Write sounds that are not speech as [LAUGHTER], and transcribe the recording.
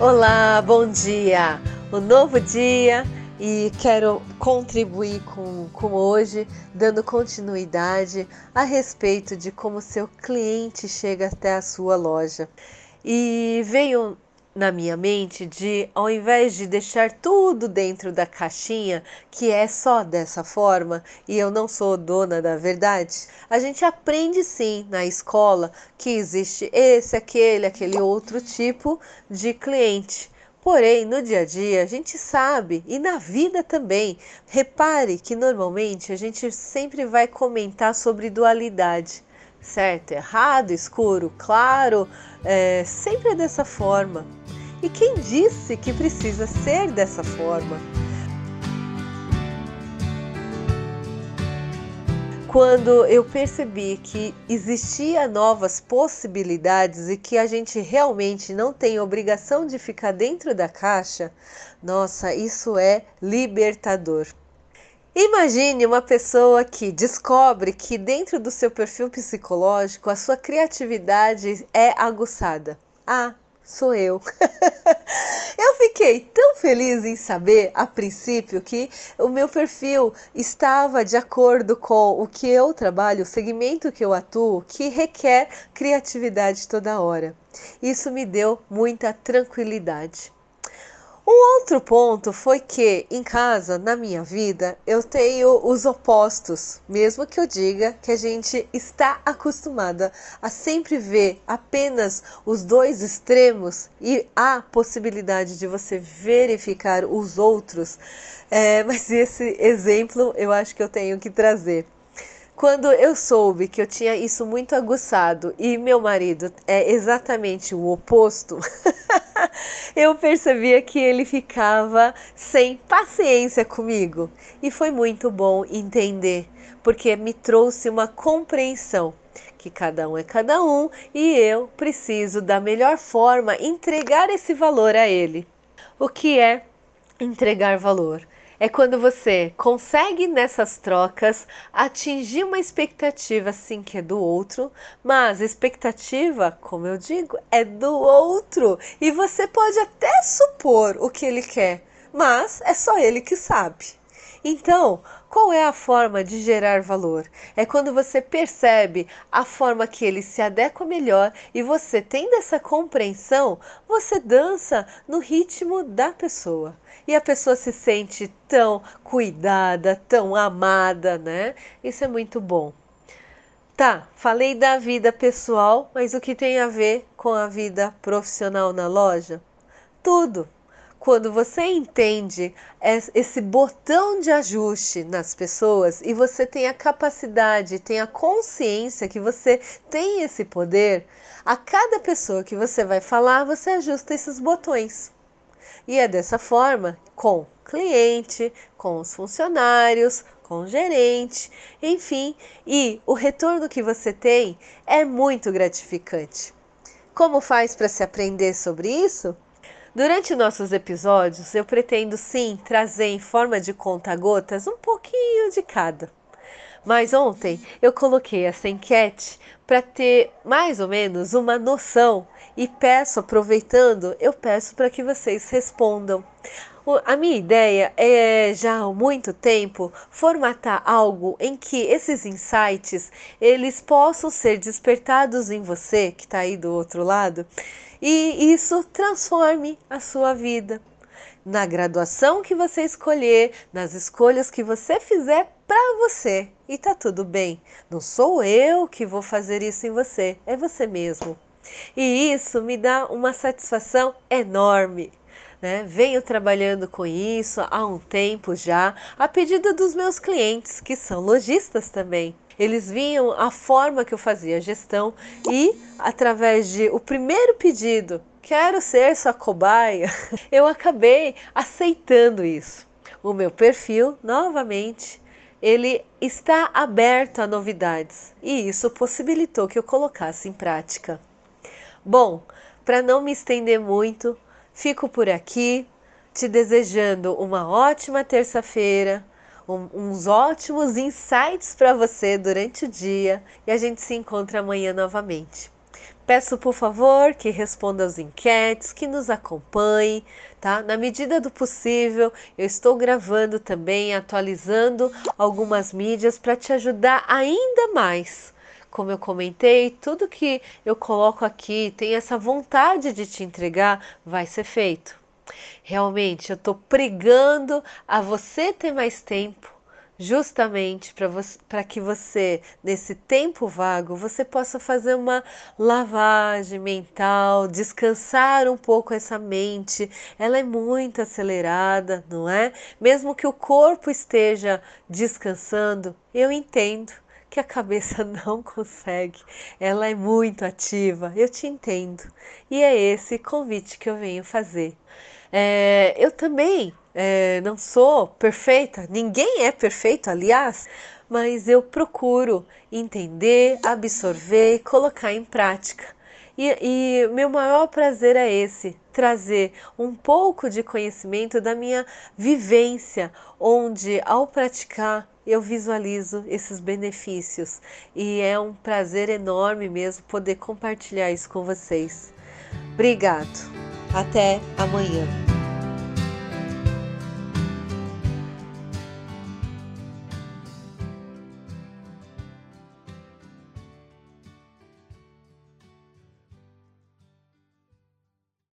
Olá, bom dia! Um novo dia e quero contribuir com, com hoje, dando continuidade a respeito de como seu cliente chega até a sua loja. E veio na minha mente de, ao invés de deixar tudo dentro da caixinha, que é só dessa forma, e eu não sou dona da verdade, a gente aprende sim na escola que existe esse, aquele, aquele outro tipo de cliente. Porém, no dia a dia, a gente sabe, e na vida também, repare que normalmente a gente sempre vai comentar sobre dualidade certo, errado, escuro, claro, é, sempre é dessa forma. E quem disse que precisa ser dessa forma? Quando eu percebi que existia novas possibilidades e que a gente realmente não tem obrigação de ficar dentro da caixa, nossa, isso é libertador. Imagine uma pessoa que descobre que dentro do seu perfil psicológico a sua criatividade é aguçada. Ah, sou eu. [LAUGHS] eu fiquei tão feliz em saber, a princípio, que o meu perfil estava de acordo com o que eu trabalho, o segmento que eu atuo, que requer criatividade toda hora. Isso me deu muita tranquilidade. Um outro ponto foi que em casa, na minha vida, eu tenho os opostos, mesmo que eu diga que a gente está acostumada a sempre ver apenas os dois extremos e há possibilidade de você verificar os outros. É, mas esse exemplo eu acho que eu tenho que trazer. Quando eu soube que eu tinha isso muito aguçado e meu marido é exatamente o oposto, [LAUGHS] eu percebia que ele ficava sem paciência comigo. E foi muito bom entender, porque me trouxe uma compreensão que cada um é cada um e eu preciso da melhor forma entregar esse valor a ele. O que é entregar valor? É quando você consegue nessas trocas atingir uma expectativa sim que é do outro, mas expectativa, como eu digo, é do outro e você pode até supor o que ele quer, mas é só ele que sabe. Então, qual é a forma de gerar valor? É quando você percebe a forma que ele se adequa melhor e você tendo essa compreensão, você dança no ritmo da pessoa. E a pessoa se sente tão cuidada, tão amada, né? Isso é muito bom. Tá, falei da vida pessoal, mas o que tem a ver com a vida profissional na loja? Tudo quando você entende esse botão de ajuste nas pessoas e você tem a capacidade, tem a consciência que você tem esse poder, a cada pessoa que você vai falar, você ajusta esses botões. E é dessa forma com cliente, com os funcionários, com o gerente, enfim, e o retorno que você tem é muito gratificante. Como faz para se aprender sobre isso? Durante nossos episódios, eu pretendo sim trazer em forma de conta-gotas um pouquinho de cada. Mas ontem eu coloquei essa enquete para ter mais ou menos uma noção e peço, aproveitando, eu peço para que vocês respondam. A minha ideia é já há muito tempo formatar algo em que esses insights eles possam ser despertados em você que está aí do outro lado e isso transforme a sua vida. Na graduação que você escolher, nas escolhas que você fizer para você. E tá tudo bem. Não sou eu que vou fazer isso em você, é você mesmo. E isso me dá uma satisfação enorme. Né? Venho trabalhando com isso há um tempo já, a pedido dos meus clientes, que são lojistas também. Eles viam a forma que eu fazia a gestão e, através de o primeiro pedido, quero ser sua cobaia, [LAUGHS] eu acabei aceitando isso. O meu perfil, novamente, ele está aberto a novidades e isso possibilitou que eu colocasse em prática. Bom, para não me estender muito, fico por aqui, te desejando uma ótima terça-feira, um, uns ótimos insights para você durante o dia e a gente se encontra amanhã novamente. Peço por favor que responda as enquetes, que nos acompanhe, tá? Na medida do possível, eu estou gravando também, atualizando algumas mídias para te ajudar ainda mais. Como eu comentei, tudo que eu coloco aqui, tem essa vontade de te entregar, vai ser feito. Realmente, eu estou pregando a você ter mais tempo, justamente para que você, nesse tempo vago, você possa fazer uma lavagem mental, descansar um pouco essa mente. Ela é muito acelerada, não é? Mesmo que o corpo esteja descansando, eu entendo que a cabeça [LAUGHS] não consegue. Ela é muito ativa, eu te entendo. E é esse convite que eu venho fazer. É, eu também é, não sou perfeita, ninguém é perfeito, aliás, mas eu procuro entender, absorver colocar em prática. E, e meu maior prazer é esse: trazer um pouco de conhecimento da minha vivência, onde ao praticar eu visualizo esses benefícios e é um prazer enorme mesmo poder compartilhar isso com vocês. Obrigado. Até amanhã.